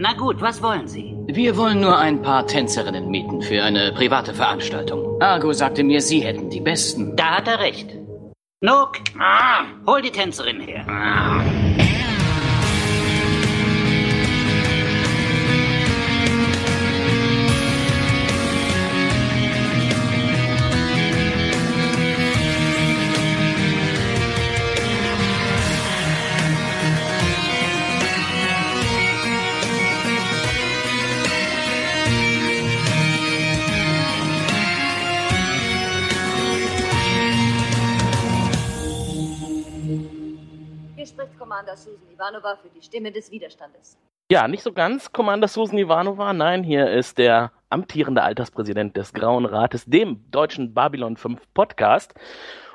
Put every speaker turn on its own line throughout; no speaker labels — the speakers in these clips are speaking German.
Na gut, was wollen Sie?
Wir wollen nur ein paar Tänzerinnen mieten für eine private Veranstaltung. Argo sagte mir, Sie hätten die besten.
Da hat er recht. Nook, ah, hol die Tänzerin her. Ah.
Commander Susan Ivanova für die Stimme des Widerstandes.
Ja, nicht so ganz, Commander Susan Ivanova. Nein, hier ist der amtierende Alterspräsident des Grauen Rates, dem deutschen Babylon 5 Podcast.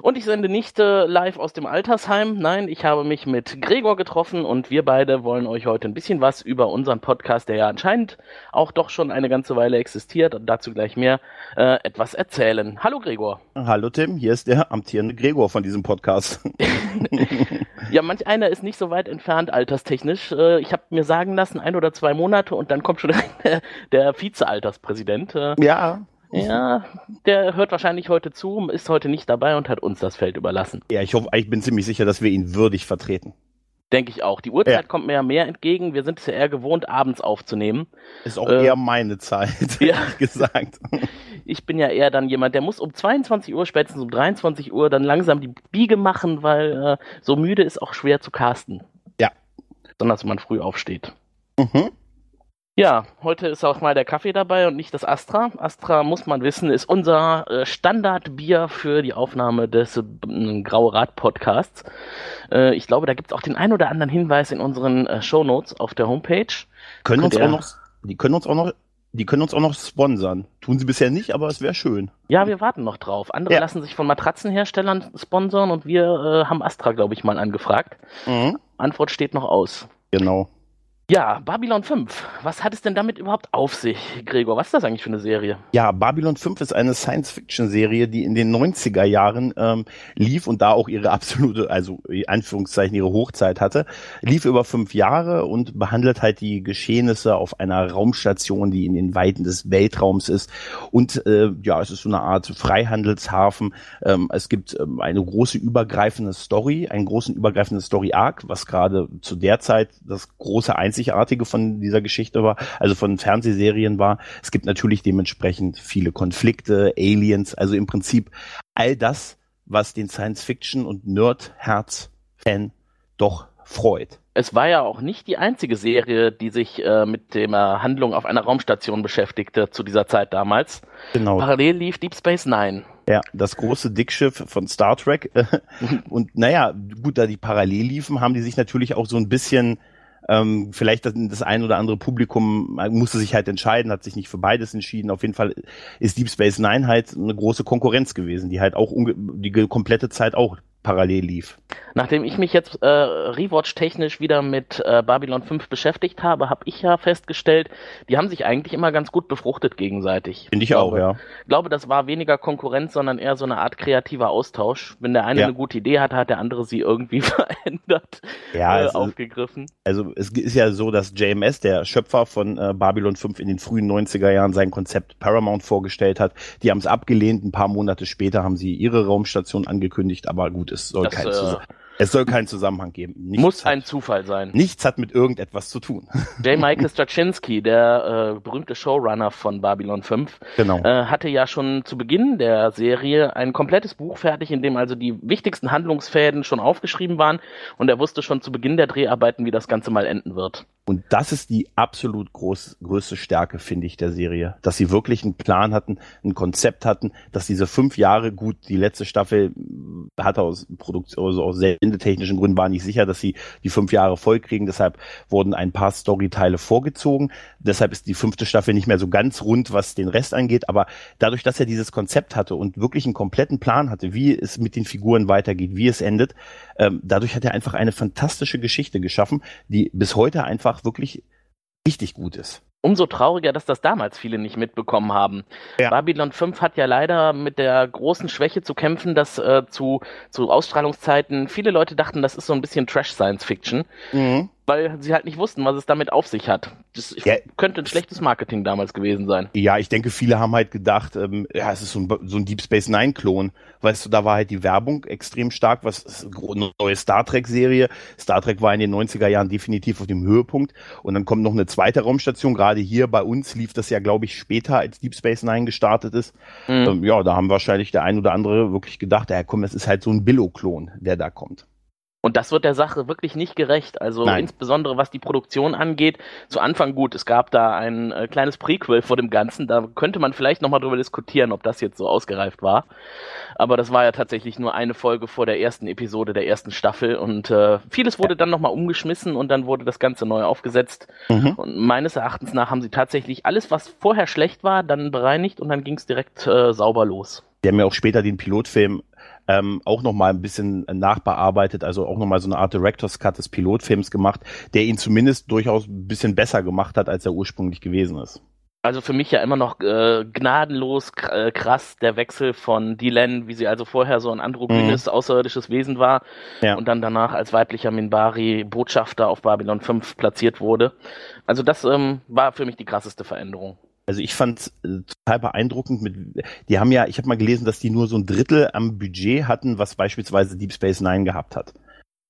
Und ich sende nicht äh, live aus dem Altersheim. Nein, ich habe mich mit Gregor getroffen und wir beide wollen euch heute ein bisschen was über unseren Podcast, der ja anscheinend auch doch schon eine ganze Weile existiert und dazu gleich mehr, äh, etwas erzählen. Hallo Gregor.
Hallo Tim, hier ist der amtierende Gregor von diesem Podcast.
Ja, manch einer ist nicht so weit entfernt alterstechnisch. Äh, Ich habe mir sagen lassen, ein oder zwei Monate und dann kommt schon der, der Vize-Alterspräsident. Äh,
ja.
Ja, der hört wahrscheinlich heute zu, ist heute nicht dabei und hat uns das Feld überlassen.
Ja, ich hoffe, ich bin ziemlich sicher, dass wir ihn würdig vertreten.
Denke ich auch. Die Uhrzeit
Ja.
kommt mir ja mehr entgegen. Wir sind es ja eher gewohnt, abends aufzunehmen.
Ist auch
Äh,
eher meine Zeit,
ja.
ehrlich gesagt.
Ich bin ja eher dann jemand, der muss um 22 Uhr, spätestens um 23 Uhr dann langsam die Biege machen, weil äh, so müde ist auch schwer zu casten.
Ja.
Besonders wenn man früh aufsteht.
Mhm.
Ja, heute ist auch mal der Kaffee dabei und nicht das Astra. Astra, muss man wissen, ist unser äh, Standardbier für die Aufnahme des äh, Graue Rat Podcasts. Äh, ich glaube, da gibt es auch den ein oder anderen Hinweis in unseren äh, Shownotes auf der Homepage.
Können uns auch noch, die können uns auch noch, die können uns auch noch sponsern. Tun sie bisher nicht, aber es wäre schön.
Ja, wir warten noch drauf. Andere
Ja.
lassen sich von Matratzenherstellern sponsern und wir äh, haben Astra, glaube ich, mal angefragt.
Mhm.
Antwort steht noch aus.
Genau.
Ja, Babylon 5. Was hat es denn damit überhaupt auf sich, Gregor? Was ist das eigentlich für eine Serie?
Ja, Babylon 5 ist eine Science-Fiction-Serie, die in den 90er Jahren ähm, lief und da auch ihre absolute, also in Anführungszeichen ihre Hochzeit hatte. Lief über fünf Jahre und behandelt halt die Geschehnisse auf einer Raumstation, die in den Weiten des Weltraums ist. Und äh, ja, es ist so eine Art Freihandelshafen. Ähm, es gibt ähm, eine große übergreifende Story, einen großen übergreifenden Story-Arc, was gerade zu der Zeit das große Einzigartige von dieser Geschichte war, also von Fernsehserien war. Es gibt natürlich dementsprechend viele Konflikte, Aliens, also im Prinzip all das, was den Science-Fiction- und Nerd-Herz-Fan doch freut.
Es war ja auch nicht die einzige Serie, die sich äh, mit der Handlung auf einer Raumstation beschäftigte zu dieser Zeit damals.
Genau.
Parallel lief Deep Space Nine.
Ja, das große Dickschiff von Star Trek. Und naja, gut, da die parallel liefen, haben die sich natürlich auch so ein bisschen, ähm, vielleicht das, das ein oder andere Publikum musste sich halt entscheiden, hat sich nicht für beides entschieden. Auf jeden Fall ist Deep Space Nine halt eine große Konkurrenz gewesen, die halt auch die komplette Zeit auch parallel lief.
Nachdem ich mich jetzt äh, Rewatch-technisch wieder mit äh, Babylon 5 beschäftigt habe, habe ich ja festgestellt, die haben sich eigentlich immer ganz gut befruchtet gegenseitig.
Finde ich auch,
glaube,
ja.
Ich glaube, das war weniger Konkurrenz, sondern eher so eine Art kreativer Austausch. Wenn der eine
Ja.
eine gute Idee hatte, hat der andere sie irgendwie verändert,
Ja,
äh,
es ist-
aufgegriffen.
Also es ist ja so, dass JMS, der Schöpfer von äh, Babylon 5 in den frühen 90er Jahren sein Konzept Paramount vorgestellt hat. Die haben es abgelehnt. Ein paar Monate später haben sie ihre Raumstation angekündigt. Aber gut, es soll,
Das,
kein,
äh,
es soll keinen Zusammenhang geben. Nichts
Muss
hat,
ein Zufall sein.
Nichts hat mit irgendetwas zu tun.
J. Michael Straczynski, der äh, berühmte Showrunner von Babylon 5,
genau.
äh, hatte ja schon zu Beginn der Serie ein komplettes Buch fertig, in dem also die wichtigsten Handlungsfäden schon aufgeschrieben waren und er wusste schon zu Beginn der Dreharbeiten, wie das Ganze mal enden wird.
Und das ist die absolut groß, größte Stärke, finde ich, der Serie. Dass sie wirklich einen Plan hatten, ein Konzept hatten, dass diese fünf Jahre, gut, die letzte Staffel hatte aus Produktion, also aus sendetechnischen Gründen war nicht sicher, dass sie die fünf Jahre voll kriegen. Deshalb wurden ein paar Storyteile vorgezogen. Deshalb ist die fünfte Staffel nicht mehr so ganz rund, was den Rest angeht. Aber dadurch, dass er dieses Konzept hatte und wirklich einen kompletten Plan hatte, wie es mit den Figuren weitergeht, wie es endet, ähm, dadurch hat er einfach eine fantastische Geschichte geschaffen, die bis heute einfach wirklich richtig gut ist.
Umso trauriger, dass das damals viele nicht mitbekommen haben.
Ja.
Babylon 5 hat ja leider mit der großen Schwäche zu kämpfen, dass äh, zu, zu Ausstrahlungszeiten viele Leute dachten, das ist so ein bisschen Trash-Science-Fiction.
Mhm.
weil sie halt nicht wussten, was es damit auf sich hat. Das
Ja.
könnte ein schlechtes Marketing damals gewesen sein.
Ja, ich denke, viele haben halt gedacht, ähm, ja, es ist so ein, so ein Deep Space Nine-Klon. Weißt du, da war halt die Werbung extrem stark, was ist eine neue Star Trek-Serie. Star Trek war in den 90er Jahren definitiv auf dem Höhepunkt. Und dann kommt noch eine zweite Raumstation. Gerade hier bei uns lief das ja, glaube ich, später, als Deep Space Nine gestartet ist.
Mhm.
Ähm, ja, da haben wahrscheinlich der ein oder andere wirklich gedacht, ja komm, das ist halt so ein Billo-Klon, der da kommt.
Und das wird der Sache wirklich nicht gerecht. Also
Nein.
insbesondere was die Produktion angeht. Zu Anfang gut, es gab da ein äh, kleines Prequel vor dem Ganzen. Da könnte man vielleicht nochmal drüber diskutieren, ob das jetzt so ausgereift war. Aber das war ja tatsächlich nur eine Folge vor der ersten Episode der ersten Staffel. Und äh, vieles wurde dann nochmal umgeschmissen und dann wurde das Ganze neu aufgesetzt.
Mhm.
Und meines Erachtens nach haben sie tatsächlich alles, was vorher schlecht war, dann bereinigt und dann ging es direkt äh, sauber los.
Die haben ja auch später den Pilotfilm ähm, auch nochmal ein bisschen nachbearbeitet, also auch nochmal so eine Art Director's Cut des Pilotfilms gemacht, der ihn zumindest durchaus ein bisschen besser gemacht hat, als er ursprünglich gewesen ist.
Also für mich ja immer noch äh, gnadenlos äh, krass der Wechsel von Dylan, wie sie also vorher so ein androgynes, außerirdisches Wesen war
Ja.
und dann danach als weiblicher Minbari Botschafter auf Babylon 5 platziert wurde. Also das ähm, war für mich die krasseste Veränderung.
Also ich fand äh, total beeindruckend mit, die haben ja, ich habe mal gelesen, dass die nur so ein Drittel am Budget hatten, was beispielsweise Deep Space Nine gehabt hat.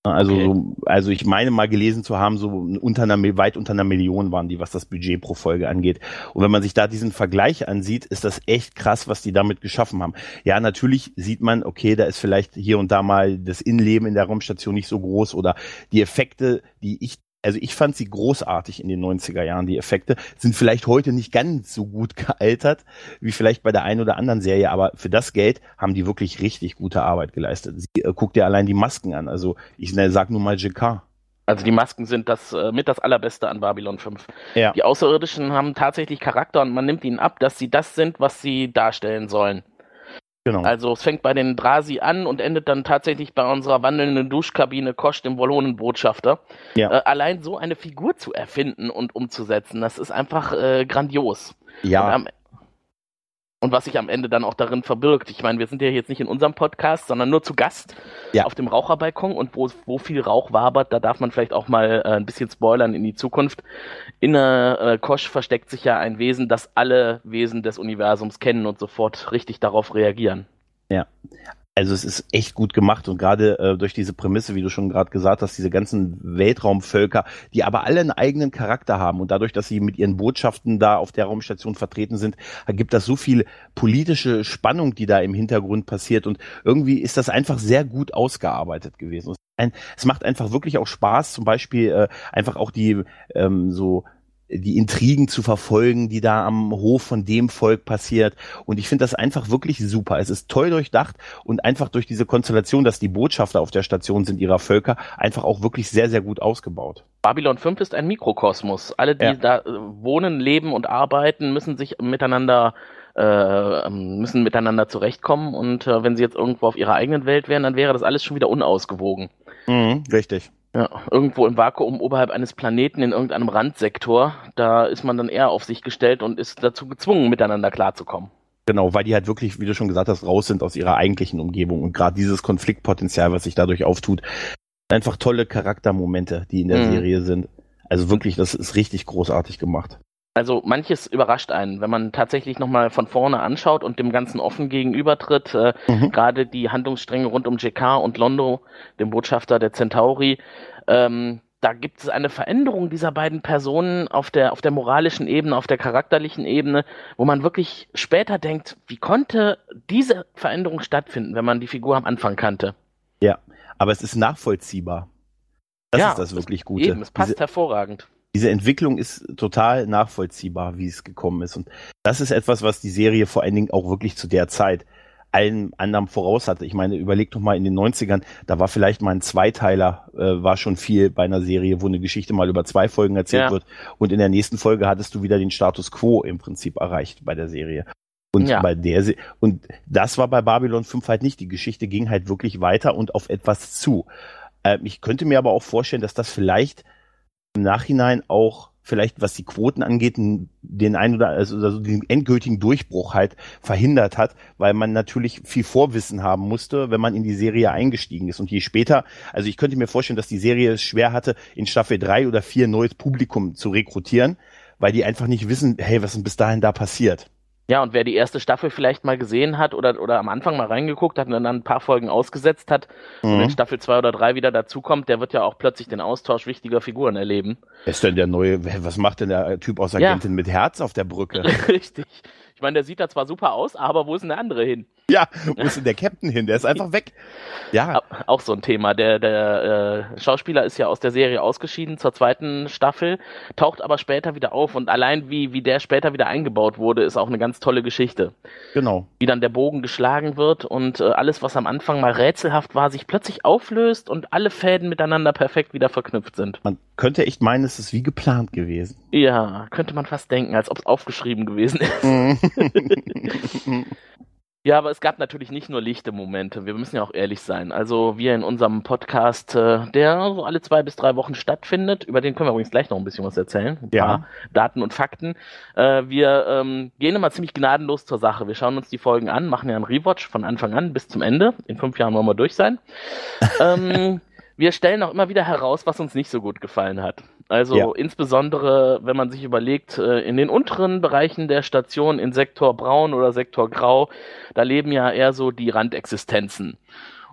Also,
Okay.
so, also ich meine mal gelesen zu haben, so unter einer, weit unter einer Million waren die, was das Budget pro Folge angeht. Und wenn man sich da diesen Vergleich ansieht, ist das echt krass, was die damit geschaffen haben. Ja, natürlich sieht man, okay, da ist vielleicht hier und da mal das Innenleben in der Raumstation nicht so groß oder die Effekte, die ich also ich fand sie großartig in den 90er Jahren, die Effekte, sind vielleicht heute nicht ganz so gut gealtert, wie vielleicht bei der einen oder anderen Serie, aber für das Geld haben die wirklich richtig gute Arbeit geleistet. Sie, äh, guck dir allein die Masken an, also ich ne, sag nur mal JK.
Also die Masken sind das äh, mit das allerbeste an Babylon 5.
Ja.
Die Außerirdischen haben tatsächlich Charakter und man nimmt ihnen ab, dass sie das sind, was sie darstellen sollen.
Genau.
Also es fängt bei den Drasi an und endet dann tatsächlich bei unserer wandelnden Duschkabine Kosch, dem Wallonenbotschafter.
Ja.
Äh, allein so eine Figur zu erfinden und umzusetzen, das ist einfach äh, grandios.
ja,
Und, am, und was sich am Ende dann auch darin verbirgt. Ich meine, wir sind ja jetzt nicht in unserem Podcast, sondern nur zu Gast
Ja.
auf dem Raucherbalkon und wo, wo viel Rauch wabert, da darf man vielleicht auch mal äh, ein bisschen spoilern in die Zukunft. In äh, Kosch versteckt sich ja ein Wesen, das alle Wesen des Universums kennen und sofort richtig darauf reagieren.
Also es ist echt gut gemacht und gerade äh, durch diese Prämisse, wie du schon gerade gesagt hast, diese ganzen Weltraumvölker, die aber alle einen eigenen Charakter haben und dadurch, dass sie mit ihren Botschaften da auf der Raumstation vertreten sind, gibt das so viel politische Spannung, die da im Hintergrund passiert und irgendwie ist das einfach sehr gut ausgearbeitet gewesen. Es, ein, es macht einfach wirklich auch Spaß, zum Beispiel äh, einfach auch die ähm, so die Intrigen zu verfolgen, die da am Hof von dem Volk passiert. Und ich finde das einfach wirklich super. Es ist toll durchdacht und einfach durch diese Konstellation, dass die Botschafter auf der Station sind ihrer Völker, einfach auch wirklich sehr, sehr gut ausgebaut.
Babylon 5 ist ein Mikrokosmos. Alle, die
Ja.
da äh, wohnen, leben und arbeiten, müssen sich miteinander äh, müssen miteinander zurechtkommen und äh, wenn sie jetzt irgendwo auf ihrer eigenen Welt wären, dann wäre das alles schon wieder unausgewogen.
Mhm, richtig.
Ja, irgendwo im Vakuum oberhalb eines Planeten in irgendeinem Randsektor, da ist man dann eher auf sich gestellt und ist dazu gezwungen, miteinander klarzukommen.
Genau, weil die halt wirklich, wie du schon gesagt hast, raus sind aus ihrer eigentlichen Umgebung. Und gerade dieses Konfliktpotenzial, was sich dadurch auftut, einfach tolle Charaktermomente, die in der
Mhm.
Serie sind. Also wirklich, das ist richtig großartig gemacht.
Also manches überrascht einen, wenn man tatsächlich nochmal von vorne anschaut und dem Ganzen offen gegenübertritt. Äh,
Mhm.
Gerade die Handlungsstränge rund um JK und Londo, dem Botschafter der Centauri. Ähm, da gibt es eine Veränderung dieser beiden Personen auf der, auf der moralischen Ebene, auf der charakterlichen Ebene, wo man wirklich später denkt, wie konnte diese Veränderung stattfinden, wenn man die Figur am Anfang kannte?
Aber es ist nachvollziehbar. Das
Ja,
ist das wirklich Gute.
Eben, es passt
Diese,
hervorragend.
Diese Entwicklung ist total nachvollziehbar, wie es gekommen ist. Und das ist etwas, was die Serie vor allen Dingen auch wirklich zu der Zeit allen anderen voraus hatte. Ich meine, überleg doch mal in den 90ern, da war vielleicht mal ein Zweiteiler, äh, war schon viel bei einer Serie, wo eine Geschichte mal über zwei Folgen erzählt
Ja.
wird. Und in der nächsten Folge hattest du wieder den Status quo im Prinzip erreicht bei der Serie. Und
Ja.
bei der Se und das war bei Babylon 5 halt nicht. Die Geschichte ging halt wirklich weiter und auf etwas zu. Ähm, ich könnte mir aber auch vorstellen, dass das vielleicht im Nachhinein auch vielleicht was die Quoten angeht, den ein oder also, also den endgültigen Durchbruch halt verhindert hat, weil man natürlich viel Vorwissen haben musste, wenn man in die Serie eingestiegen ist. Und je später, also ich könnte mir vorstellen, dass die Serie es schwer hatte, in Staffel drei oder vier neues Publikum zu rekrutieren, weil die einfach nicht wissen, hey, was ist bis dahin da passiert.
Ja, und wer die erste Staffel vielleicht mal gesehen hat oder, oder am Anfang mal reingeguckt hat und dann ein paar Folgen ausgesetzt hat mhm. und in Staffel 2 oder 3 wieder dazukommt, der wird ja auch plötzlich den Austausch wichtiger Figuren erleben.
Ist denn der neue, was macht denn der Typ aus Agentin ja. mit Herz auf der Brücke?
Richtig. Ich meine, der sieht da zwar super aus, aber wo ist denn der andere hin?
Ja, wo ist denn der Captain hin? Der ist einfach weg. Ja.
Auch so ein Thema. Der, der äh, Schauspieler ist ja aus der Serie ausgeschieden zur zweiten Staffel, taucht aber später wieder auf und allein wie, wie der später wieder eingebaut wurde, ist auch eine ganz tolle Geschichte.
Genau.
Wie dann der Bogen geschlagen wird und äh, alles, was am Anfang mal rätselhaft war, sich plötzlich auflöst und alle Fäden miteinander perfekt wieder verknüpft sind.
Man könnte echt meinen, es ist wie geplant gewesen.
Ja, könnte man fast denken, als ob es aufgeschrieben gewesen ist. Ja, aber es gab natürlich nicht nur lichte Momente. Wir müssen ja auch ehrlich sein. Also wir in unserem Podcast, äh, der so alle zwei bis drei Wochen stattfindet, über den können wir übrigens gleich noch ein bisschen was erzählen. Ein
ja.
paar Daten und Fakten. Äh, wir ähm, gehen immer ziemlich gnadenlos zur Sache. Wir schauen uns die Folgen an, machen ja einen Rewatch von Anfang an bis zum Ende. In fünf Jahren wollen wir durch sein. ähm, wir stellen auch immer wieder heraus, was uns nicht so gut gefallen hat. Also ja. insbesondere, wenn man sich überlegt, äh, in den unteren Bereichen der Station, in Sektor Braun oder Sektor Grau, da leben ja eher so die Randexistenzen.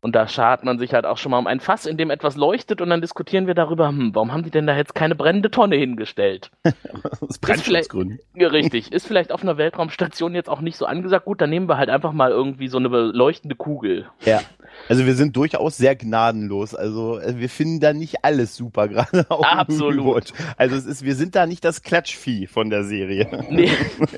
Und da schart man sich halt auch schon mal um ein Fass, in dem etwas leuchtet und dann diskutieren wir darüber, hm, warum haben die denn da jetzt keine brennende Tonne hingestellt?
Aus Brandschutzgründen.
Ja, richtig. Ist vielleicht auf einer Weltraumstation jetzt auch nicht so angesagt. Gut, dann nehmen wir halt einfach mal irgendwie so eine leuchtende Kugel.
Ja. Also wir sind durchaus sehr gnadenlos. Also äh, wir finden da nicht alles super, gerade
auch Absolut.
Also es ist, wir sind da nicht das Klatschvieh von der Serie.
Nee.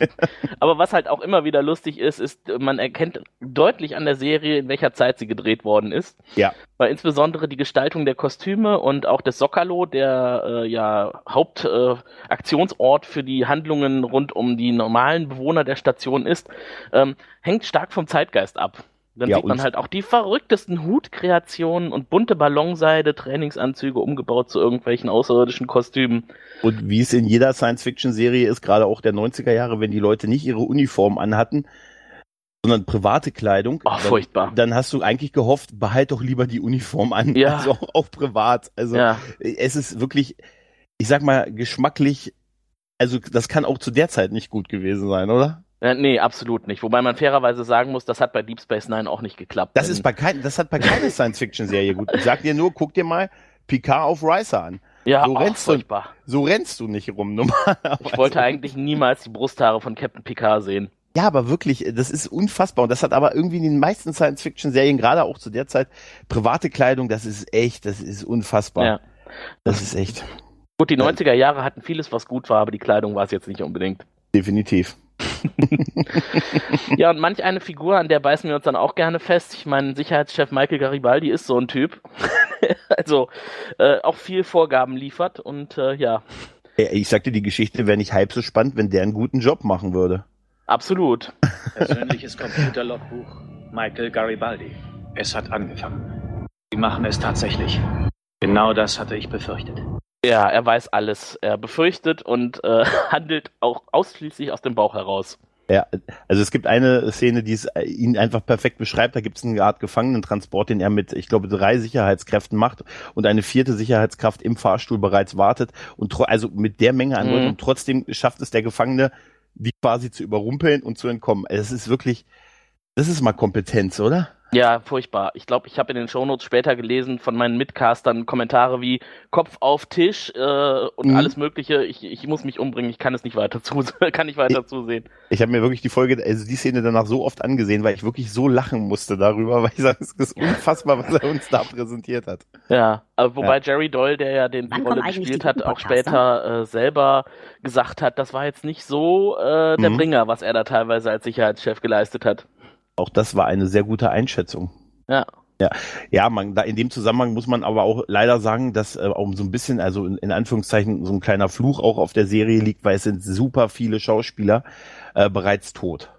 Aber was halt auch immer wieder lustig ist, ist, man erkennt deutlich an der Serie, in welcher Zeit sie gedreht worden ist.
Ja.
Weil insbesondere die Gestaltung der Kostüme und auch des Sokalo, der äh, ja Hauptaktionsort äh, für die Handlungen rund um die normalen Bewohner der Station ist, ähm, hängt stark vom Zeitgeist ab. Dann ja, sieht man halt auch die verrücktesten Hutkreationen und bunte Ballonseide, Trainingsanzüge umgebaut zu irgendwelchen außerirdischen Kostümen.
Und wie es in jeder Science-Fiction-Serie ist, gerade auch der 90er Jahre, wenn die Leute nicht ihre Uniform anhatten, sondern private Kleidung.
Ach, furchtbar.
Dann hast du eigentlich gehofft, behalt doch lieber die Uniform an.
Ja.
Also auch, auch privat. Also ja. es ist wirklich, ich sag mal, geschmacklich, also das kann auch zu der Zeit nicht gut gewesen sein, oder?
Nee, absolut nicht. Wobei man fairerweise sagen muss, das hat bei Deep Space Nine auch nicht geklappt.
Das ist bei kein, das hat bei keiner Science-Fiction-Serie gut. Ich sag dir nur, guck dir mal Picard auf Ricer an.
Ja,
so rennst du, so rennst du nicht rum normalerweise.
Ich wollte eigentlich niemals die Brusthaare von Captain Picard sehen.
Ja, aber wirklich, das ist unfassbar. Und das hat aber irgendwie in den meisten Science-Fiction-Serien, gerade auch zu der Zeit, private Kleidung, das ist echt, das ist unfassbar. Ja. Das ist echt.
Gut, die 90er Jahre hatten vieles, was gut war, aber die Kleidung war es jetzt nicht unbedingt.
Definitiv.
ja, und manch eine Figur, an der beißen wir uns dann auch gerne fest. Ich meine, Sicherheitschef Michael Garibaldi ist so ein Typ. also äh, auch viel Vorgaben liefert und äh, ja.
Ich sagte, die Geschichte wäre nicht halb so spannend, wenn der einen guten Job machen würde.
Absolut.
Persönliches Computerlogbuch Michael Garibaldi. Es hat angefangen. Sie machen es tatsächlich. Genau das hatte ich befürchtet.
Ja, er weiß alles. Er befürchtet und äh, handelt auch ausschließlich aus dem Bauch heraus.
Ja, also es gibt eine Szene, die es äh, ihn einfach perfekt beschreibt. Da gibt es eine Art Gefangenentransport, den er mit, ich glaube, drei Sicherheitskräften macht und eine vierte Sicherheitskraft im Fahrstuhl bereits wartet und also mit der Menge an Leuten mhm. und trotzdem schafft es der Gefangene, die quasi zu überrumpeln und zu entkommen. Es ist wirklich, das ist mal Kompetenz, oder?
Ja, furchtbar. Ich glaube, ich habe in den Shownotes später gelesen von meinen Mitcastern Kommentare wie Kopf auf Tisch äh, und mhm. alles Mögliche. Ich, ich muss mich umbringen, ich kann es nicht weiter zu, kann nicht weiter
ich,
zusehen.
Ich habe mir wirklich die Folge, also die Szene danach so oft angesehen, weil ich wirklich so lachen musste darüber, weil ich sage, es ist unfassbar, was er uns da präsentiert hat.
Ja, aber wobei ja. Jerry Doyle, der ja den die Rolle gespielt hat, auch später äh, selber gesagt hat, das war jetzt nicht so äh, der mhm. Bringer, was er da teilweise als Sicherheitschef geleistet hat.
Auch das war eine sehr gute Einschätzung.
Ja.
Ja, ja, man, da in dem Zusammenhang muss man aber auch leider sagen, dass äh, auch so ein bisschen, also in, in Anführungszeichen, so ein kleiner Fluch auch auf der Serie liegt, weil es sind super viele Schauspieler äh, bereits tot.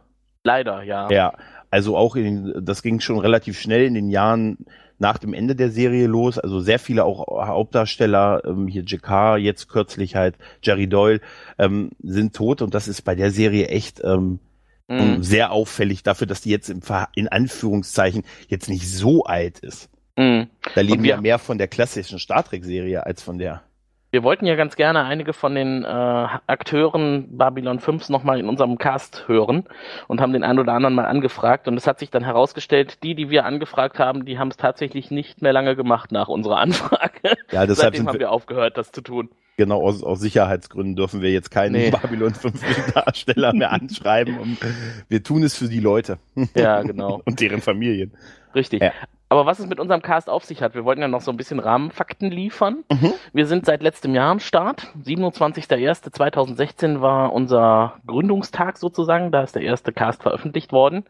Leider, ja.
Ja, also auch in, das ging schon relativ schnell in den Jahren nach dem Ende der Serie los. Also sehr viele auch Hauptdarsteller, ähm, hier Jakar, jetzt kürzlich halt Jerry Doyle, ähm, sind tot und das ist bei der Serie echt ähm,
Mhm.
sehr auffällig dafür, dass die jetzt im Ver in Anführungszeichen jetzt nicht so alt ist.
Mhm.
Da leben
wir-
wir mehr von der klassischen Star Trek-Serie als von der.
Wir wollten ja ganz gerne einige von den äh, Akteuren Babylon 5 nochmal in unserem Cast hören und haben den einen oder anderen mal angefragt. Und es hat sich dann herausgestellt, die, die wir angefragt haben, die haben es tatsächlich nicht mehr lange gemacht nach unserer Anfrage.
Ja, deshalb
Seitdem haben
wir,
wir aufgehört, das zu tun.
Genau aus, aus Sicherheitsgründen dürfen wir jetzt keinen
Nee.
Babylon 5 Darsteller mehr anschreiben. Und wir tun es für die Leute
Ja, genau.
und deren Familien.
Richtig.
Ja.
Aber was es mit unserem Cast auf sich hat, wir wollten ja noch so ein bisschen Rahmenfakten liefern.
Mhm.
Wir sind seit letztem Jahr am Start. 27.01.2016 war unser Gründungstag sozusagen. Da ist der erste Cast veröffentlicht worden.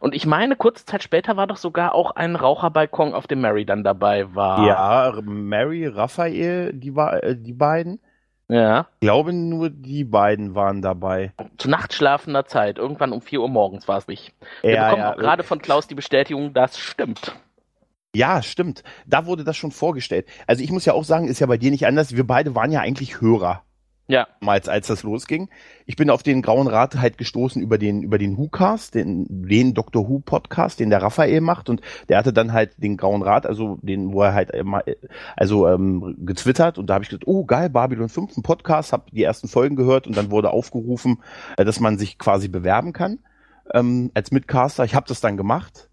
Und ich meine, kurze Zeit später war doch sogar auch ein Raucherbalkon, auf dem Mary dann dabei war.
Ja, Mary, Raphael, die, war, äh, die beiden.
Ja.
Ich glaube, nur die beiden waren dabei.
Zu nachtschlafender Zeit. Irgendwann um 4 Uhr morgens war es nicht. Wir
Ja,
bekommen
ja,
auch gerade von Klaus die Bestätigung, das stimmt.
Ja, stimmt. Da wurde das schon vorgestellt. Also ich muss ja auch sagen, ist ja bei dir nicht anders. Wir beide waren ja eigentlich Hörer.
Ja.
Damals, als das losging. Ich bin auf den Grauen Rat halt gestoßen über den, über den Who-Cast, den, den Doctor Who-Podcast, den der Raphael macht. Und der hatte dann halt den Grauen Rat, also den, wo er halt immer, also ähm, getwittert. Und da habe ich gesagt, oh geil, Babylon 5, ein Podcast, habe die ersten Folgen gehört und dann wurde aufgerufen, äh, dass man sich quasi bewerben kann ähm, als Mitcaster. Ich habe das dann gemacht.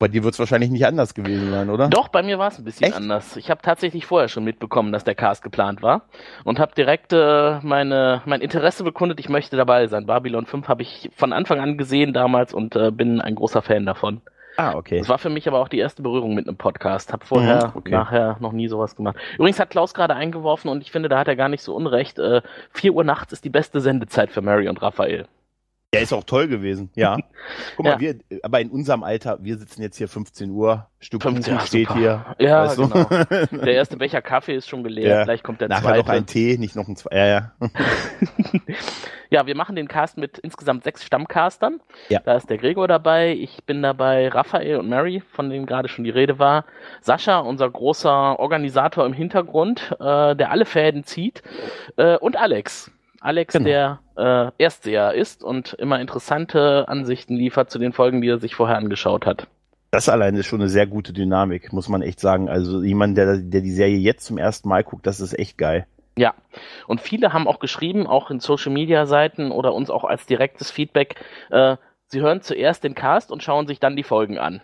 Bei dir wird es wahrscheinlich nicht anders gewesen sein, oder?
Doch, bei mir war es ein bisschen
Echt?
anders. Ich habe tatsächlich vorher schon mitbekommen, dass der Cast geplant war und habe direkt äh, meine, mein Interesse bekundet, ich möchte dabei sein. Babylon 5 habe ich von Anfang an gesehen damals und äh, bin ein großer Fan davon.
Ah, okay.
Das war für mich aber auch die erste Berührung mit einem Podcast. Hab vorher,
Mhm, okay.
nachher noch nie sowas gemacht. Übrigens hat Klaus gerade eingeworfen und ich finde, da hat er gar nicht so unrecht. Äh, 4 Uhr nachts ist die beste Sendezeit für Mary und Raphael.
Ja, ist auch toll gewesen, ja. Guck mal,
Ja.
wir, aber in unserem Alter, wir sitzen jetzt hier 15 Uhr, Stück
15
Kuchen
Uhr,
steht hier.
Ja,
weißt du?
genau. Der erste Becher Kaffee ist schon geleert,
Ja.
gleich kommt der
Nachher
zweite.
noch ein Tee, nicht noch ein zwei. Ja, ja.
Ja, wir machen den Cast mit insgesamt sechs Stammcastern.
Ja.
Da ist der Gregor dabei, ich bin dabei, Raphael und Mary, von denen gerade schon die Rede war. Sascha, unser großer Organisator im Hintergrund, äh, der alle Fäden zieht. Äh, und Alex. Alex,
Genau.
der äh, Erstseher ist und immer interessante Ansichten liefert zu den Folgen, die er sich vorher angeschaut hat.
Das allein ist schon eine sehr gute Dynamik, muss man echt sagen. Also jemand, der, der die Serie jetzt zum ersten Mal guckt, das ist echt geil.
Ja, und viele haben auch geschrieben, auch in Social Media Seiten oder uns auch als direktes Feedback, äh, sie hören zuerst den Cast und schauen sich dann die Folgen an.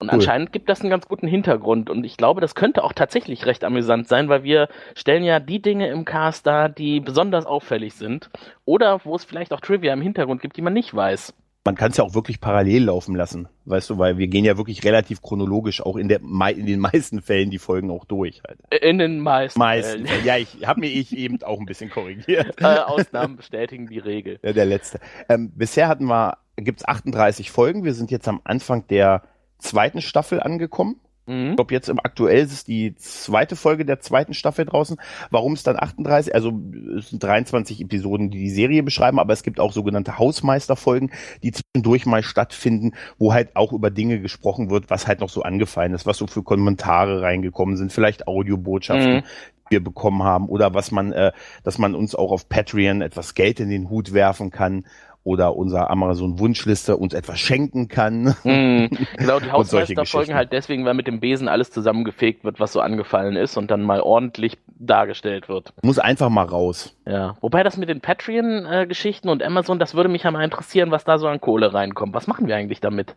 Und
Cool.
anscheinend gibt das einen ganz guten Hintergrund und ich glaube, das könnte auch tatsächlich recht amüsant sein, weil wir stellen ja die Dinge im Cast dar, die besonders auffällig sind oder wo es vielleicht auch Trivia im Hintergrund gibt, die man nicht weiß.
Man kann es ja auch wirklich parallel laufen lassen, weißt du, weil wir gehen ja wirklich relativ chronologisch auch in, der, in den meisten Fällen die Folgen auch durch. Halt.
In den meisten,
Meisten.
Fällen.
Ja, ich habe mir ich eben auch ein bisschen korrigiert.
äh, Ausnahmen bestätigen die Regel.
Ja, der letzte. Ähm, bisher hatten wir, gibt's 38 Folgen. Wir sind jetzt am Anfang der zweiten Staffel angekommen.
Mhm.
Ich glaube, jetzt im aktuell ist es die zweite Folge der zweiten Staffel draußen. Warum es dann 38? Also es sind 23 Episoden, die die Serie beschreiben, aber es gibt auch sogenannte Hausmeisterfolgen, die zwischendurch mal stattfinden, wo halt auch über Dinge gesprochen wird, was halt noch so angefallen ist, was so für Kommentare reingekommen sind, vielleicht Audiobotschaften.
Mhm.
die wir bekommen haben oder was man, äh, dass man uns auch auf Patreon etwas Geld in den Hut werfen kann oder unser Amazon Wunschliste uns etwas schenken kann.
Mhm. Genau, die Hausmeisterfolgen
Geschichten.
halt deswegen, weil mit dem Besen alles zusammengefegt wird, was so angefallen ist und dann mal ordentlich dargestellt wird.
Muss einfach mal raus.
Ja. Wobei das mit den Patreon-Geschichten und Amazon, das würde mich ja mal interessieren, was da so an Kohle reinkommt. Was machen wir eigentlich damit?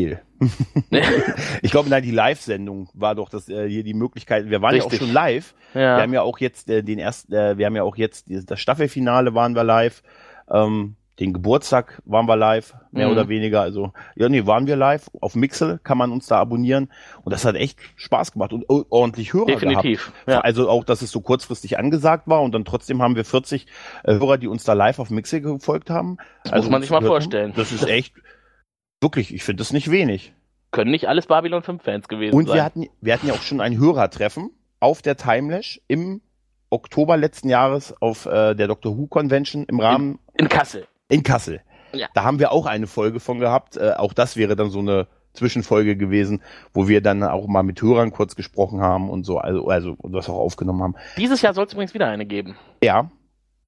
Viel. Ich glaube, nein, die Live-Sendung war doch das äh, hier die Möglichkeit. Wir waren ja
Richtig.
auch schon live. Wir
ja.
haben ja auch jetzt äh, den ersten, äh, wir haben ja auch jetzt das Staffelfinale waren wir live. Ähm, den Geburtstag waren wir live, mehr
Mhm.
oder weniger. Also, ja, nee, waren wir live. Auf Mixel kann man uns da abonnieren. Und das hat echt Spaß gemacht und ordentlich Hörer gehabt.
Definitiv. Ja.
Also auch, dass es so kurzfristig angesagt war und dann trotzdem haben wir 40 äh, Hörer, die uns da live auf Mixel gefolgt haben.
Das muss man
uns
sich mal
gehört haben.
vorstellen.
Das ist echt, wirklich, ich finde das nicht wenig.
Können nicht alles Babylon 5-Fans gewesen
Und
sein.
wir hatten, wir hatten ja auch schon ein Hörertreffen auf der Timelash im Oktober letzten Jahres auf äh, der Doctor Who Convention im Rahmen
in Kassel.
in Kassel.
Ja.
Da haben wir auch eine Folge von gehabt. Äh, auch das wäre dann so eine Zwischenfolge gewesen, wo wir dann auch mal mit Hörern kurz gesprochen haben und so, also, also das auch aufgenommen haben.
Dieses Jahr soll es übrigens wieder eine geben.
Ja,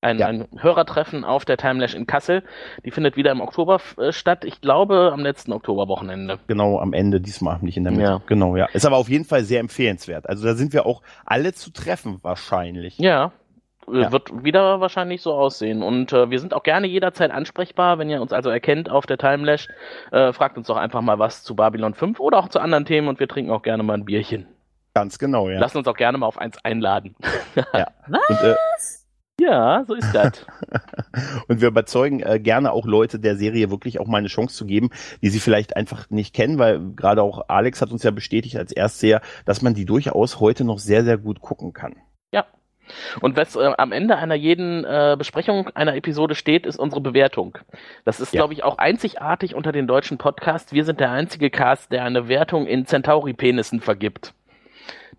Ein,
Ja.
ein Hörertreffen auf der Timelash in Kassel. Die findet wieder im Oktober äh, statt. Ich glaube am letzten Oktoberwochenende.
genau am Ende, diesmal nicht in der Mitte.
Ja.
Genau, ja. Ist aber auf jeden Fall sehr empfehlenswert. Also da sind wir auch alle zu treffen wahrscheinlich.
Ja. äh,
Ja.
Wird wieder wahrscheinlich so aussehen. Und äh, wir sind auch gerne jederzeit ansprechbar, wenn ihr uns also erkennt auf der Timelash. Äh, fragt uns doch einfach mal was zu Babylon 5 oder auch zu anderen Themen und wir trinken auch gerne mal ein Bierchen.
Ganz genau, ja.
Lassen uns auch gerne mal auf eins einladen.
Und, äh,
ja, so ist das.
Und wir überzeugen äh, gerne auch Leute der Serie wirklich auch mal eine Chance zu geben, die sie vielleicht einfach nicht kennen, weil gerade auch Alex hat uns ja bestätigt als Erstseher, dass man die durchaus heute noch sehr, sehr gut gucken kann.
Ja. Und was äh, am Ende einer jeden äh, Besprechung einer Episode steht, ist unsere Bewertung. Das ist,
Ja.
glaube ich, auch einzigartig unter den deutschen Podcasts. Wir sind der einzige Cast, der eine Wertung in Centauri-Penissen vergibt.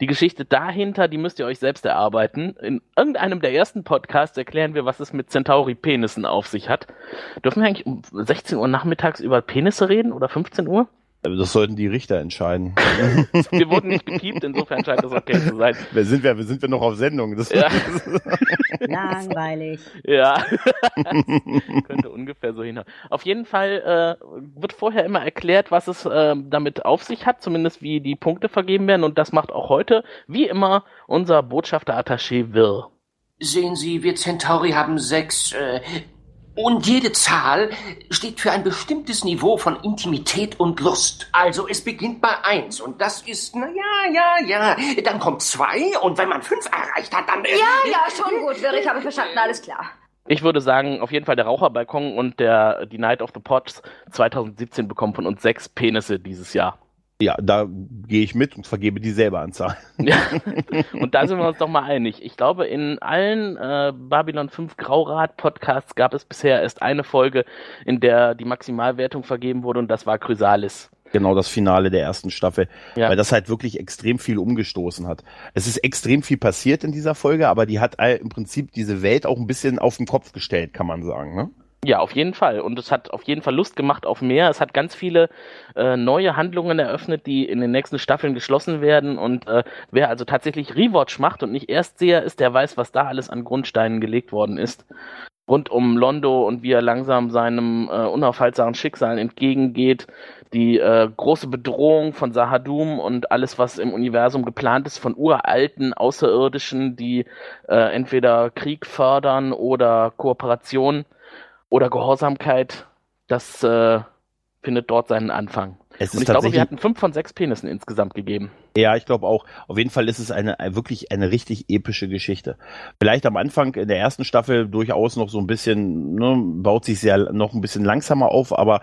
Die Geschichte dahinter, die müsst ihr euch selbst erarbeiten. In irgendeinem der ersten Podcasts erklären wir, was es mit Centauri-Penissen auf sich hat. Dürfen wir eigentlich um 16 Uhr nachmittags über Penisse reden oder 15 Uhr?
Also Das sollten die Richter entscheiden.
Wir wurden nicht gepiept, insofern scheint das okay zu sein.
Wer sind wir? Sind wir noch auf Sendung? Das
Ja.
Langweilig.
Ja, könnte ungefähr so hinhauen. Auf jeden Fall äh, wird vorher immer erklärt, was es äh, damit auf sich hat, zumindest wie die Punkte vergeben werden. Und das macht auch heute, wie immer, unser Botschafter Attaché Wirr.
Sehen Sie, wir Centauri haben sechs, äh, und jede Zahl steht für ein bestimmtes Niveau von Intimität und Lust. Also es beginnt bei eins und das ist, na ja, ja, ja. Dann kommt zwei und wenn man fünf erreicht hat, dann... Äh,
Ja, ja, schon gut, Wirr, ich habe verstanden, alles klar.
Ich würde sagen, auf jeden Fall der Raucherbalkon und der die Night of the Pots 2017 bekommen von uns sechs Penisse dieses Jahr.
Ja, da gehe ich mit und vergebe dieselbe Anzahl.
Ja. Und da sind wir uns doch mal einig. Ich glaube, in allen äh, Babylon 5 Graurat-Podcasts gab es bisher erst eine Folge, in der die Maximalwertung vergeben wurde und das war Chrysalis.
Genau das Finale der ersten Staffel,
Ja.
weil das halt wirklich extrem viel umgestoßen hat. Es ist extrem viel passiert in dieser Folge, aber die hat im Prinzip diese Welt auch ein bisschen auf den Kopf gestellt, kann man sagen. Ne?
Ja, auf jeden Fall. Und es hat auf jeden Fall Lust gemacht auf mehr. Es hat ganz viele äh, neue Handlungen eröffnet, die in den nächsten Staffeln geschlossen werden. Und äh, wer also tatsächlich Rewatch macht und nicht Erstseher ist, der weiß, was da alles an Grundsteinen gelegt worden ist. Rund um Londo und wie er langsam seinem äh, unaufhaltbaren Schicksal entgegengeht. Die äh, große Bedrohung von Sahadum und alles, was im Universum geplant ist, von uralten Außerirdischen, die äh, entweder Krieg fördern oder Kooperation oder Gehorsamkeit, das äh, findet dort seinen Anfang.
Es
Und ich glaube, wir hatten fünf von sechs Penissen insgesamt gegeben.
Ja, ich glaube auch. Auf jeden Fall ist es eine eine- wirklich eine richtig epische Geschichte. Vielleicht am Anfang in der ersten Staffel durchaus noch so ein bisschen, ne, baut sich sehr noch ein bisschen langsamer auf, aber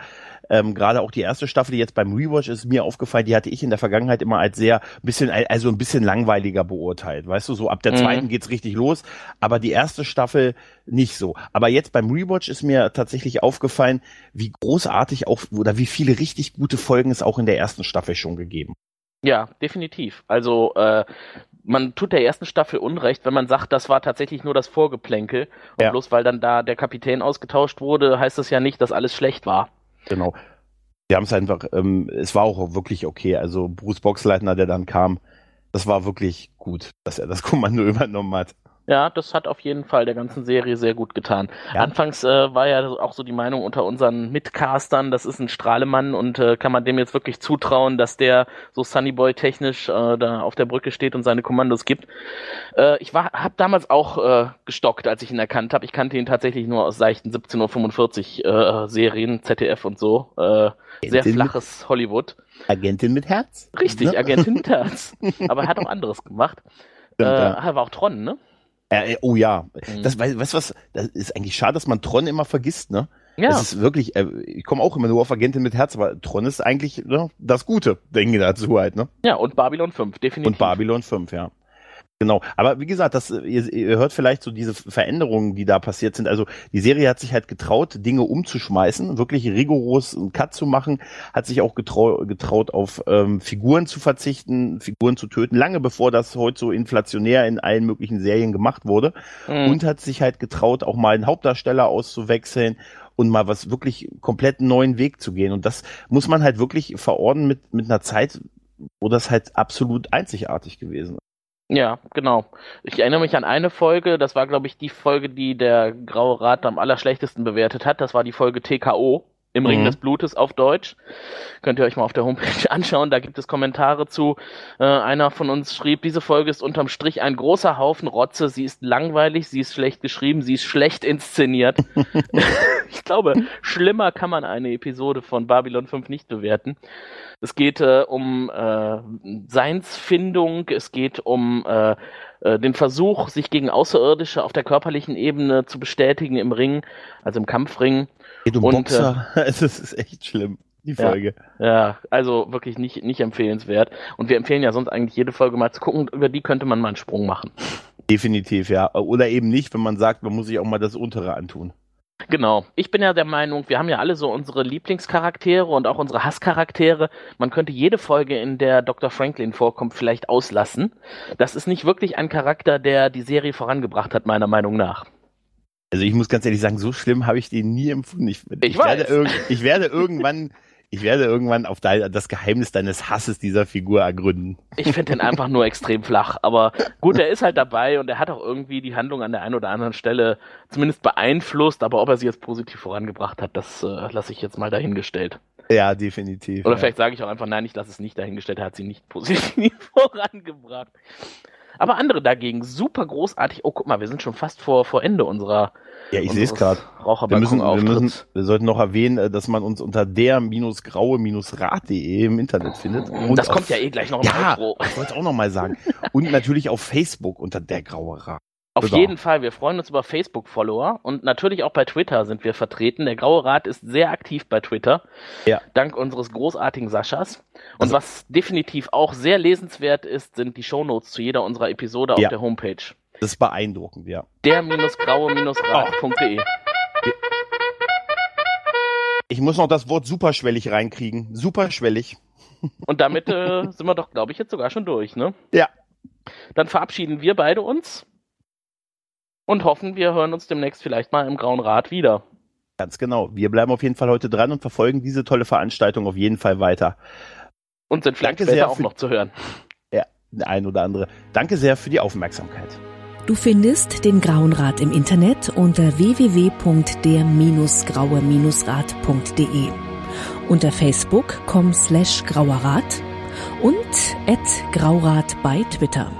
ähm, gerade auch die erste Staffel, die jetzt beim Rewatch ist mir aufgefallen, die hatte ich in der Vergangenheit immer als sehr bisschen, also ein bisschen langweiliger beurteilt. Weißt du, so ab der
Mhm.
zweiten geht's richtig los, aber die erste Staffel nicht so. Aber jetzt beim Rewatch ist mir tatsächlich aufgefallen, wie großartig auch oder wie viele richtig gute Folgen es auch in der ersten Staffel schon gegeben.
Ja, definitiv. Also äh, man tut der ersten Staffel Unrecht, wenn man sagt, das war tatsächlich nur das Vorgeplänkel. Und
Ja.
bloß weil dann da der Kapitän ausgetauscht wurde, heißt das ja nicht, dass alles schlecht war.
Genau. Wir haben es einfach, ähm, es war auch wirklich okay. Also Bruce Boxleitner, der dann kam, das war wirklich gut, dass er das Kommando übernommen hat.
Ja, das hat auf jeden Fall der ganzen Serie sehr gut getan.
Ja.
Anfangs äh, war ja auch so die Meinung unter unseren Mitcastern, das ist ein Strahlemann und äh, kann man dem jetzt wirklich zutrauen, dass der so Sunnyboy technisch äh, da auf der Brücke steht und seine Kommandos gibt. Äh, ich war, habe damals auch äh, gestockt, als ich ihn erkannt habe. Ich kannte ihn tatsächlich nur aus seichten 17.45 Uhr äh, Serien, ZDF und so. Sehr flaches Hollywood.
Agentin mit Herz.
Richtig,
Ne?
Agentin mit Herz. Aber er hat auch anderes gemacht.
Stimmt, ja.
er war auch Tron, ne?
Äh, äh, oh ja,
Mhm.
das weißt du was? Das ist eigentlich schade, dass man Tron immer vergisst, ne?
Ja.
Das ist wirklich, äh, ich komme auch immer nur auf Agentin mit Herz, aber Tron ist eigentlich ne, das Gute, denke ich dazu halt, ne?
Ja, und Babylon 5, definitiv.
Und Babylon 5, ja. Genau. Aber wie gesagt, das, ihr, ihr hört vielleicht so diese Veränderungen, die da passiert sind. Also die Serie hat sich halt getraut, Dinge umzuschmeißen, wirklich rigoros einen Cut zu machen, hat sich auch getrau, getraut, auf ähm, Figuren zu verzichten, Figuren zu töten, lange bevor das heute so inflationär in allen möglichen Serien gemacht wurde.
Mhm.
Und hat sich halt getraut, auch mal einen Hauptdarsteller auszuwechseln und mal was wirklich komplett neuen Weg zu gehen. Und das muss man halt wirklich verordnen mit, mit einer Zeit, wo das halt absolut einzigartig gewesen ist.
Ja, genau. Ich erinnere mich an eine Folge, das war, glaube ich, die Folge, die der Graue Rat am allerschlechtesten bewertet hat. Das war die Folge TKO. Im Ring
Mhm.
des Blutes auf Deutsch. Könnt ihr euch mal auf der Homepage anschauen, da gibt es Kommentare zu. Äh, einer von uns schrieb, diese Folge ist unterm Strich ein großer Haufen Rotze, sie ist langweilig, sie ist schlecht geschrieben, sie ist schlecht inszeniert. ich glaube, schlimmer kann man eine Episode von Babylon 5 nicht bewerten. Es geht äh, um äh, Seinsfindung, es geht um äh, äh, den Versuch, sich gegen Außerirdische auf der körperlichen Ebene zu bestätigen im Ring, also im Kampfring.
Geht um
Und,
Boxer. es ist echt schlimm, die
Ja.
Folge.
Ja, also wirklich nicht, nicht empfehlenswert. Und wir empfehlen ja sonst eigentlich jede Folge mal zu gucken. Über die könnte man mal einen Sprung machen.
Definitiv, ja. Oder eben nicht, wenn man sagt, man muss sich auch mal das Untere antun.
Genau. Ich bin ja der Meinung, wir haben ja alle so unsere Lieblingscharaktere und auch unsere Hasscharaktere. Man könnte jede Folge, in der Dr. Franklin vorkommt, vielleicht auslassen. Das ist nicht wirklich ein Charakter, der die Serie vorangebracht hat, meiner Meinung nach.
Also ich muss ganz ehrlich sagen, so schlimm habe ich den nie empfunden. Ich,
Ich
werde,
weiß.
irg ich werde irgendwann, ich werde irgendwann auf das Geheimnis deines Hasses dieser Figur ergründen.
Ich finde den einfach nur extrem flach. Aber gut, er ist halt dabei und er hat auch irgendwie die Handlung an der einen oder anderen Stelle zumindest beeinflusst. Aber ob er sie jetzt positiv vorangebracht hat, das äh, lasse ich jetzt mal dahingestellt.
Ja, definitiv.
Oder
ja.
vielleicht sage ich auch einfach, nein, ich lasse es nicht dahingestellt, er hat sie nicht positiv vorangebracht. Aber andere dagegen, super großartig. Oh, guck mal, wir sind schon fast vor, vor Ende unserer
Ja, ich sehe es gerade. Wir müssen, wir, müssen, wir sollten noch erwähnen, äh, dass man uns unter der-graue-rat.de im Internet findet. Und
Das
auf-
kommt ja eh gleich noch im
Ja, ich wollte auch noch mal sagen. Und natürlich auf Facebook unter der graue Rat.
Auf
Genau.
jeden Fall, wir freuen uns über Facebook-Follower und natürlich auch bei Twitter sind wir vertreten. Der Graue Rat ist sehr aktiv bei Twitter.
Ja.
Dank unseres großartigen Saschas. Und
Also-
was definitiv auch sehr lesenswert ist, sind die Shownotes zu jeder unserer Episode auf
Ja.
der Homepage.
Das ist beeindruckend, ja.
Der-graue-rat.de.
Ich muss noch das Wort superschwellig reinkriegen. Superschwellig.
Und damit äh, sind wir doch, glaube ich, jetzt sogar schon durch, ne?
Ja.
Dann verabschieden wir beide uns und hoffen, wir hören uns demnächst vielleicht mal im Grauen Rat wieder.
Ganz genau. Wir bleiben auf jeden Fall heute dran und verfolgen diese tolle Veranstaltung auf jeden Fall weiter.
Und sind vielleicht
Danke
später
sehr
auch noch zu hören.
Ja, der ein oder andere. Danke sehr für die Aufmerksamkeit.
Du findest den Grauen Rat im Internet unter www.der-graue-rat.de, unter facebook.com slash grauerrat und at graurat bei Twitter.